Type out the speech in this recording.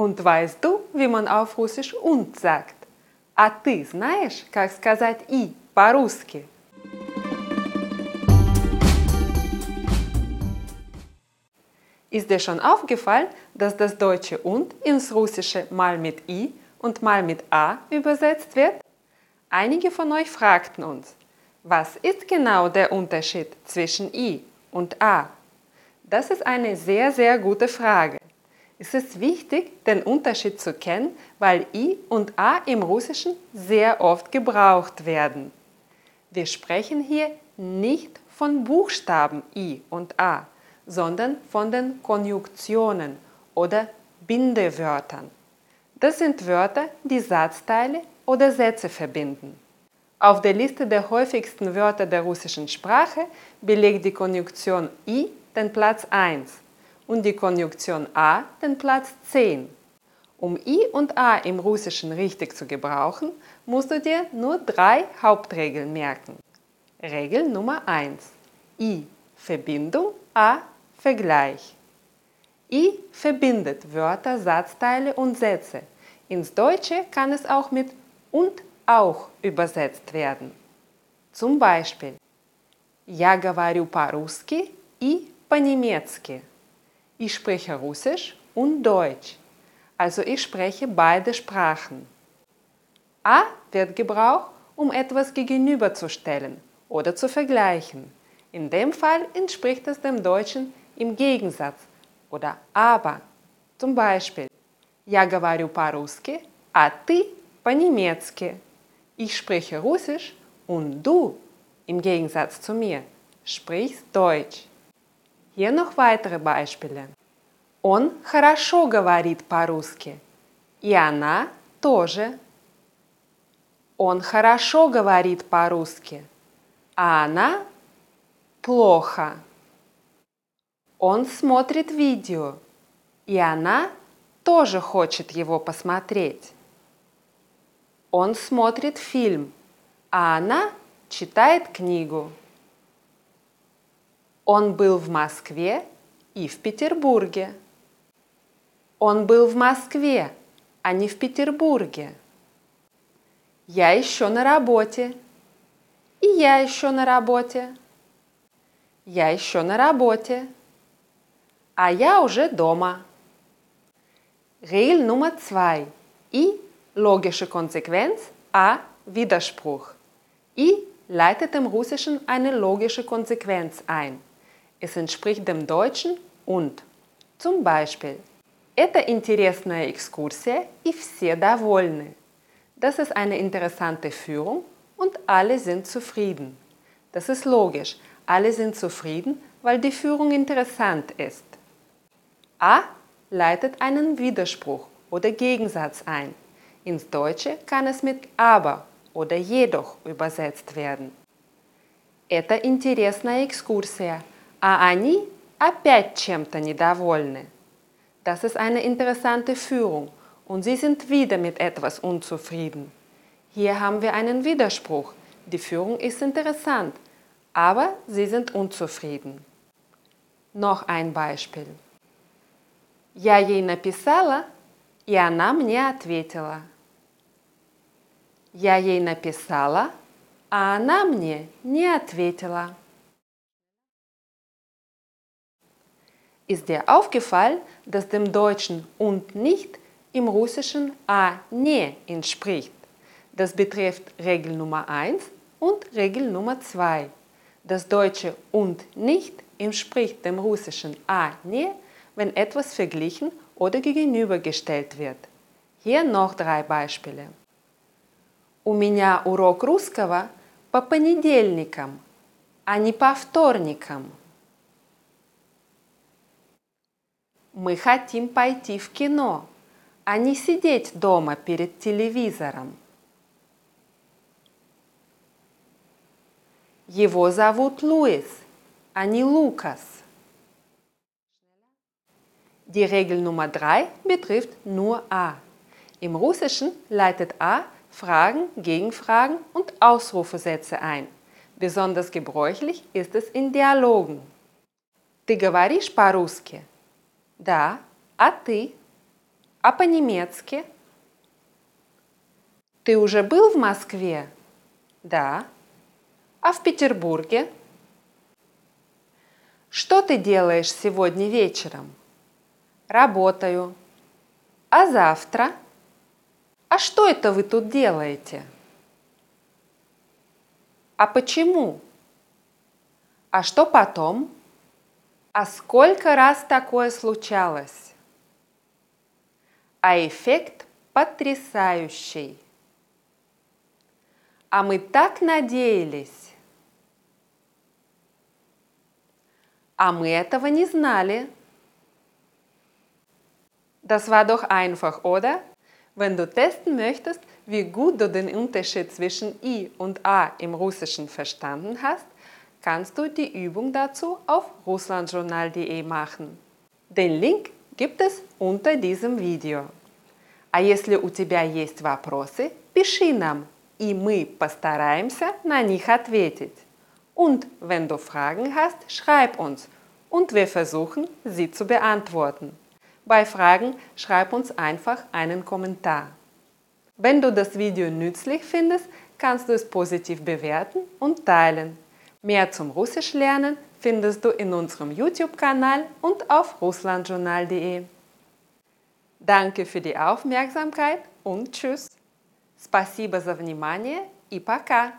Und weißt du, wie man auf Russisch und sagt? А ты знаешь, как сказать «и» по-русски? Ist dir schon aufgefallen, dass das deutsche und ins Russische mal mit i und mal mit a übersetzt wird? Einige von euch fragten uns, was ist genau der Unterschied zwischen i und a? Das ist eine sehr, sehr gute Frage. Es ist wichtig, den Unterschied zu kennen, weil i und a im Russischen sehr oft gebraucht werden. Wir sprechen hier nicht von Buchstaben i und a, sondern von den Konjunktionen oder Bindewörtern. Das sind Wörter, die Satzteile oder Sätze verbinden. Auf der Liste der häufigsten Wörter der russischen Sprache belegt die Konjunktion i den Platz 1 und die Konjunktion a den Platz 10. Um i und a im Russischen richtig zu gebrauchen, musst du dir nur drei Hauptregeln merken. Regel Nummer 1. i Verbindung, a Vergleich. I verbindet Wörter, Satzteile und Sätze. Ins Deutsche kann es auch mit und auch übersetzt werden. Zum Beispiel Я говорю по-русски и по-немецки. Ich spreche Russisch und Deutsch. Also ich spreche beide Sprachen. A wird gebraucht, um etwas gegenüberzustellen oder zu vergleichen. In dem Fall entspricht es dem Deutschen im Gegensatz oder aber. Zum Beispiel, я говорю по-русски, а ты по-немецки. Ich spreche Russisch und du, im Gegensatz zu mir, sprichst Deutsch. Hier noch weitere Beispiele. Он хорошо говорит по-русски, и она тоже. Он хорошо говорит по-русски, а она плохо. Он смотрит видео, и она тоже хочет его посмотреть. Он смотрит фильм, а она читает книгу. Он был в Москве и в Петербурге. Он был в Москве, а не в Петербурге. Я еще на работе. И я еще на работе. Я еще на работе. а я уже дома. Regel Nummer 2. I, logische Konsequenz, A, Widerspruch. I leitet dem Russischen eine logische Konsequenz ein. Es entspricht dem Deutschen und. Zum Beispiel, Это интересная экскурсия и все довольны. Das ist eine interessante Führung und alle sind zufrieden. Das ist logisch. Alle sind zufrieden, weil die Führung interessant ist. A leitet einen Widerspruch oder Gegensatz ein. Ins Deutsche kann es mit aber oder jedoch übersetzt werden. Это интересная экскурсия, а они опять чем-то недовольны. Das ist eine interessante Führung und sie sind wieder mit etwas unzufrieden. Hier haben wir einen Widerspruch. Die Führung ist interessant, aber sie sind unzufrieden. Noch ein Beispiel. Я ей написала, и она мне ответила. Я ей написала, а она мне не ответила. Ist dir aufgefallen, dass dem Deutschen und nicht im Russischen a ne entspricht? Das betrifft Regel Nummer 1 und Regel Nummer 2. Das deutsche und nicht entspricht dem russischen a ne wenn etwas verglichen oder gegenübergestellt wird. Hier noch drei Beispiele. У меня урок русского по понедельникам, а не по вторникам. Мы хотим пойти в кино, а не сидеть дома перед телевизором. Его зовут Луис, а не Лукас. Die Regel Nummer 3 betrifft nur A. Im Russischen leitet A Fragen, Gegenfragen und Ausrufesätze ein. Besonders gebräuchlich ist es in Dialogen. Ты говоришь по-русски? Да. А ты? А по-немецки? Ты уже был в Москве? Да. А в Петербурге? Что ты делаешь сегодня вечером? Работаю. А завтра? А что это вы тут делаете? А почему? А что потом? А сколько раз такое случалось? А эффект потрясающий. А мы так надеялись. А мы этого не знали. Das war doch einfach, oder? Wenn du testen möchtest, wie gut du den Unterschied zwischen I und A im Russischen verstanden hast, kannst du die Übung dazu auf russlandjournal.de machen. Den Link gibt es unter diesem Видео. А если у тебя есть вопросы, пиши нам, и мы постараемся на них ответить. Und wenn du Fragen hast, schreib uns und wir versuchen, sie zu beantworten. Bei Fragen schreib uns einfach einen Kommentar. Wenn du das Video nützlich findest, kannst du es positiv bewerten und teilen. Mehr zum Russisch lernen findest du in unserem YouTube-Kanal und auf russlandjournal.de. Danke für die Aufmerksamkeit und tschüss. Спасибо за внимание и пока!